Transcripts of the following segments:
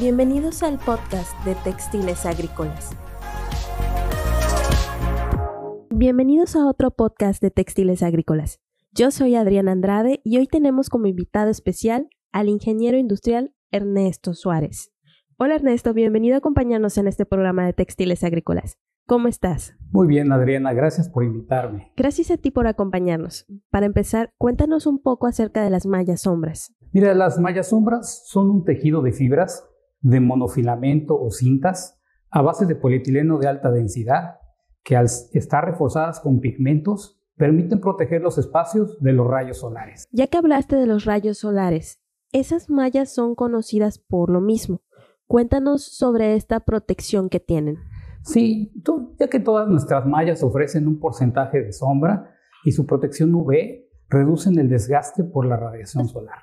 Bienvenidos al podcast de Textiles Agrícolas. Bienvenidos a otro podcast de Textiles Agrícolas. Yo soy Adriana Andrade y hoy tenemos como invitado especial al ingeniero industrial Ernesto Suárez. Hola Ernesto, bienvenido a acompañarnos en este programa de Textiles Agrícolas. ¿Cómo estás? Muy bien, Adriana, gracias por invitarme. Gracias a ti por acompañarnos. Para empezar, cuéntanos un poco acerca de las mallas sombras. Mira, las mallas sombras son un tejido de fibras de monofilamento o cintas a base de polietileno de alta densidad que al estar reforzadas con pigmentos permiten proteger los espacios de los rayos solares. Ya que hablaste de los rayos solares, esas mallas son conocidas por lo mismo. Cuéntanos sobre esta protección que tienen. Sí, ya que todas nuestras mallas ofrecen un porcentaje de sombra y su protección UV reducen el desgaste por la radiación solar.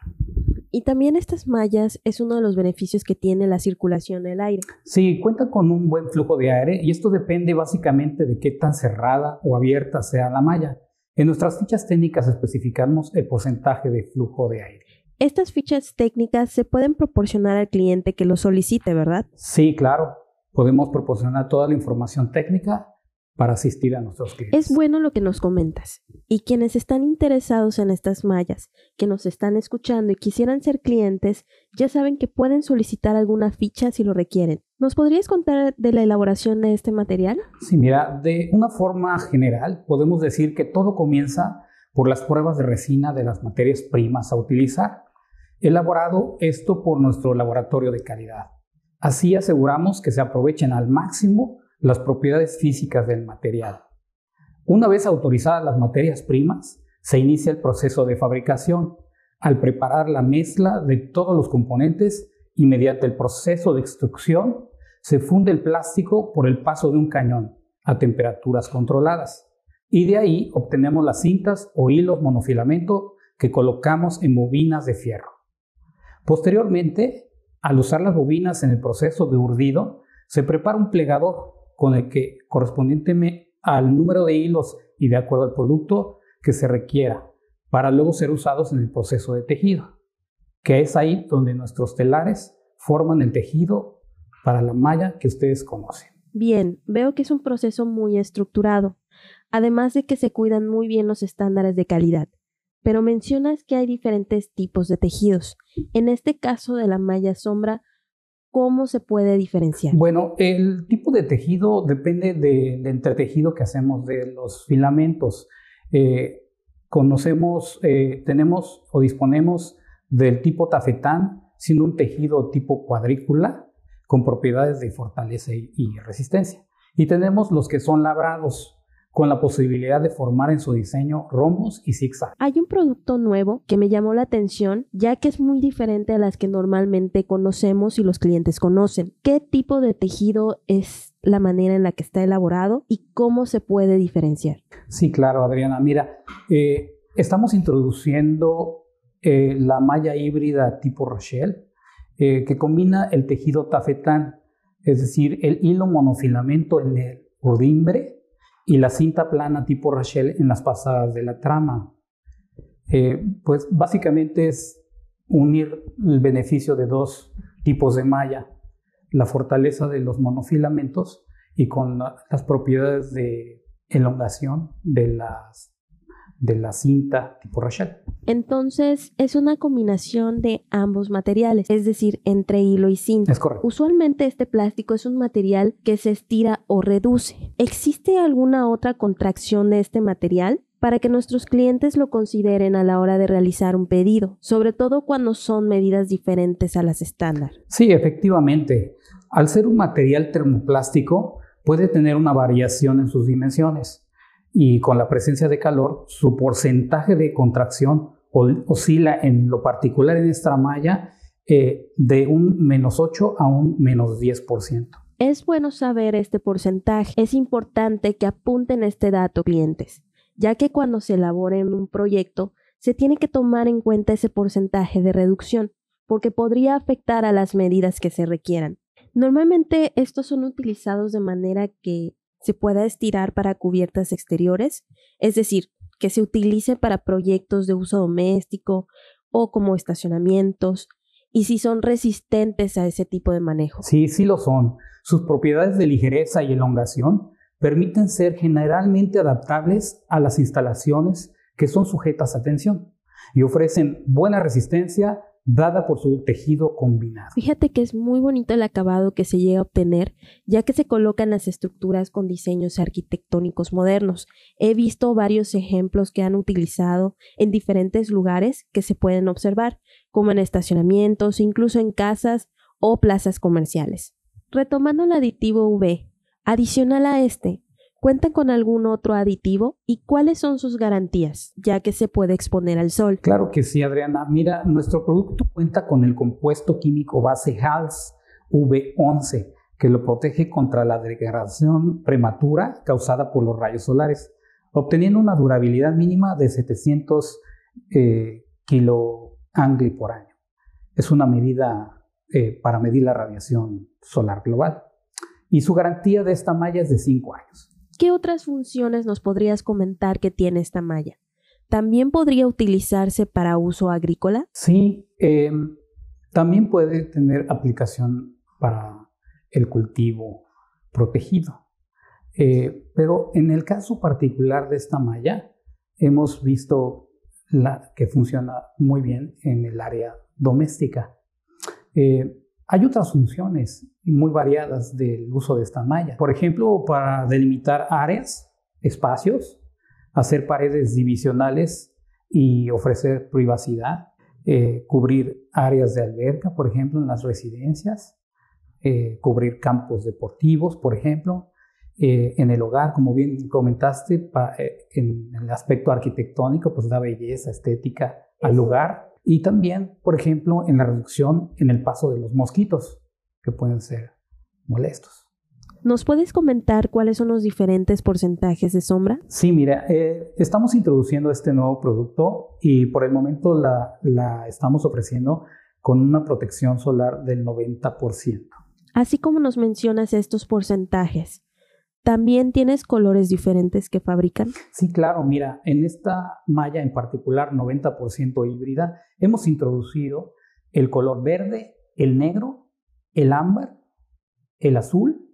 Y también estas mallas es uno de los beneficios que tiene la circulación del aire. Sí, cuenta con un buen flujo de aire y esto depende básicamente de qué tan cerrada o abierta sea la malla. En nuestras fichas técnicas especificamos el porcentaje de flujo de aire. Estas fichas técnicas se pueden proporcionar al cliente que lo solicite, ¿verdad? Sí, claro podemos proporcionar toda la información técnica para asistir a nuestros clientes. Es bueno lo que nos comentas. Y quienes están interesados en estas mallas, que nos están escuchando y quisieran ser clientes, ya saben que pueden solicitar alguna ficha si lo requieren. ¿Nos podrías contar de la elaboración de este material? Sí, mira, de una forma general podemos decir que todo comienza por las pruebas de resina de las materias primas a utilizar, elaborado esto por nuestro laboratorio de calidad. Así aseguramos que se aprovechen al máximo las propiedades físicas del material. Una vez autorizadas las materias primas, se inicia el proceso de fabricación al preparar la mezcla de todos los componentes y mediante el proceso de extrusión se funde el plástico por el paso de un cañón a temperaturas controladas y de ahí obtenemos las cintas o hilos monofilamento que colocamos en bobinas de fierro. Posteriormente al usar las bobinas en el proceso de urdido, se prepara un plegador con el que, correspondientemente al número de hilos y de acuerdo al producto que se requiera, para luego ser usados en el proceso de tejido, que es ahí donde nuestros telares forman el tejido para la malla que ustedes conocen. Bien, veo que es un proceso muy estructurado, además de que se cuidan muy bien los estándares de calidad pero mencionas que hay diferentes tipos de tejidos. En este caso de la malla sombra, ¿cómo se puede diferenciar? Bueno, el tipo de tejido depende del entretejido que hacemos de los filamentos. Eh, conocemos, eh, tenemos o disponemos del tipo tafetán, siendo un tejido tipo cuadrícula con propiedades de fortaleza y resistencia. Y tenemos los que son labrados, con la posibilidad de formar en su diseño rombos y zigzag. Hay un producto nuevo que me llamó la atención ya que es muy diferente a las que normalmente conocemos y los clientes conocen. ¿Qué tipo de tejido es la manera en la que está elaborado y cómo se puede diferenciar? Sí, claro, Adriana. Mira, eh, estamos introduciendo eh, la malla híbrida tipo Rochelle eh, que combina el tejido tafetán, es decir, el hilo monofilamento en el urdimbre y la cinta plana tipo Rachel en las pasadas de la trama. Eh, pues básicamente es unir el beneficio de dos tipos de malla, la fortaleza de los monofilamentos y con las propiedades de elongación de las de la cinta tipo Rachel. Entonces es una combinación de ambos materiales, es decir, entre hilo y cinta. Es correcto. Usualmente este plástico es un material que se estira o reduce. ¿Existe alguna otra contracción de este material? para que nuestros clientes lo consideren a la hora de realizar un pedido, sobre todo cuando son medidas diferentes a las estándar. Sí, efectivamente. Al ser un material termoplástico, puede tener una variación en sus dimensiones y con la presencia de calor, su porcentaje de contracción oscila en lo particular en esta malla eh, de un menos 8 a un menos 10%. Es bueno saber este porcentaje. Es importante que apunten este dato clientes, ya que cuando se elabore un proyecto se tiene que tomar en cuenta ese porcentaje de reducción, porque podría afectar a las medidas que se requieran. Normalmente estos son utilizados de manera que se pueda estirar para cubiertas exteriores, es decir, que se utilice para proyectos de uso doméstico o como estacionamientos y si son resistentes a ese tipo de manejo. Sí, sí lo son. Sus propiedades de ligereza y elongación permiten ser generalmente adaptables a las instalaciones que son sujetas a tensión y ofrecen buena resistencia dada por su tejido combinado. Fíjate que es muy bonito el acabado que se llega a obtener, ya que se colocan las estructuras con diseños arquitectónicos modernos. He visto varios ejemplos que han utilizado en diferentes lugares que se pueden observar, como en estacionamientos, incluso en casas o plazas comerciales. Retomando el aditivo UV, adicional a este, ¿Cuentan con algún otro aditivo y cuáles son sus garantías, ya que se puede exponer al sol? Claro que sí, Adriana. Mira, nuestro producto cuenta con el compuesto químico base HALS V11, que lo protege contra la degradación prematura causada por los rayos solares, obteniendo una durabilidad mínima de 700 eh, kiloangli por año. Es una medida eh, para medir la radiación solar global. Y su garantía de esta malla es de 5 años. ¿Qué otras funciones nos podrías comentar que tiene esta malla? ¿También podría utilizarse para uso agrícola? Sí, em, también puede tener aplicación para el cultivo protegido. Eh, pero en el caso particular de esta malla, hemos visto la, que funciona muy bien en el área doméstica. Eh, hay otras funciones muy variadas del uso de esta malla. Por ejemplo, para delimitar áreas, espacios, hacer paredes divisionales y ofrecer privacidad, eh, cubrir áreas de alberca, por ejemplo, en las residencias, eh, cubrir campos deportivos, por ejemplo, eh, en el hogar, como bien comentaste, en el aspecto arquitectónico, pues da belleza, estética al lugar y también, por ejemplo, en la reducción en el paso de los mosquitos, que pueden ser molestos. ¿Nos puedes comentar cuáles son los diferentes porcentajes de sombra? Sí, mira, eh, estamos introduciendo este nuevo producto y por el momento la, la estamos ofreciendo con una protección solar del 90%. Así como nos mencionas estos porcentajes, ¿También tienes colores diferentes que fabrican? Sí, claro. Mira, en esta malla en particular, 90% híbrida, hemos introducido el color verde, el negro, el ámbar, el azul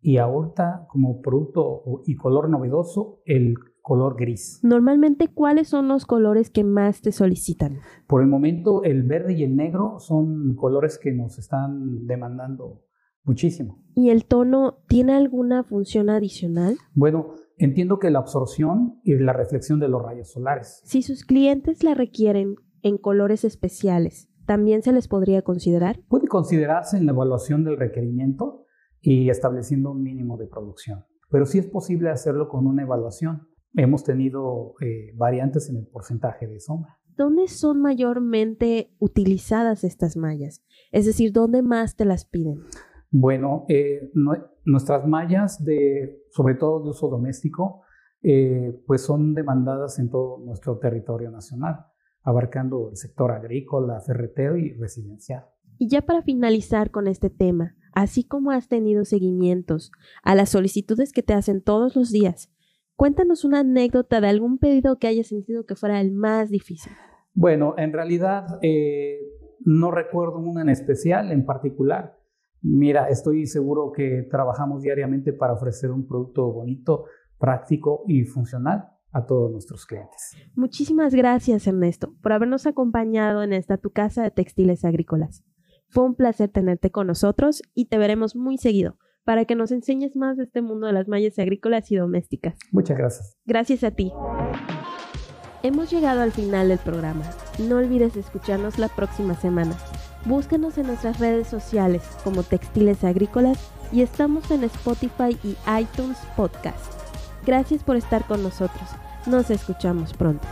y ahorita como producto y color novedoso el color gris. Normalmente, ¿cuáles son los colores que más te solicitan? Por el momento, el verde y el negro son colores que nos están demandando Muchísimo. ¿Y el tono tiene alguna función adicional? Bueno, entiendo que la absorción y la reflexión de los rayos solares. Si sus clientes la requieren en colores especiales, ¿también se les podría considerar? Puede considerarse en la evaluación del requerimiento y estableciendo un mínimo de producción, pero sí es posible hacerlo con una evaluación. Hemos tenido eh, variantes en el porcentaje de sombra. ¿Dónde son mayormente utilizadas estas mallas? Es decir, ¿dónde más te las piden? Bueno, eh, nuestras mallas, de, sobre todo de uso doméstico, eh, pues son demandadas en todo nuestro territorio nacional, abarcando el sector agrícola, ferretero y residencial. Y ya para finalizar con este tema, así como has tenido seguimientos a las solicitudes que te hacen todos los días, cuéntanos una anécdota de algún pedido que hayas sentido que fuera el más difícil. Bueno, en realidad eh, no recuerdo una en especial, en particular. Mira, estoy seguro que trabajamos diariamente para ofrecer un producto bonito, práctico y funcional a todos nuestros clientes. Muchísimas gracias, Ernesto, por habernos acompañado en esta tu casa de textiles agrícolas. Fue un placer tenerte con nosotros y te veremos muy seguido para que nos enseñes más de este mundo de las mallas agrícolas y domésticas. Muchas gracias. Gracias a ti. Hemos llegado al final del programa. No olvides escucharnos la próxima semana. Búscanos en nuestras redes sociales como Textiles Agrícolas y estamos en Spotify y iTunes Podcast. Gracias por estar con nosotros. Nos escuchamos pronto.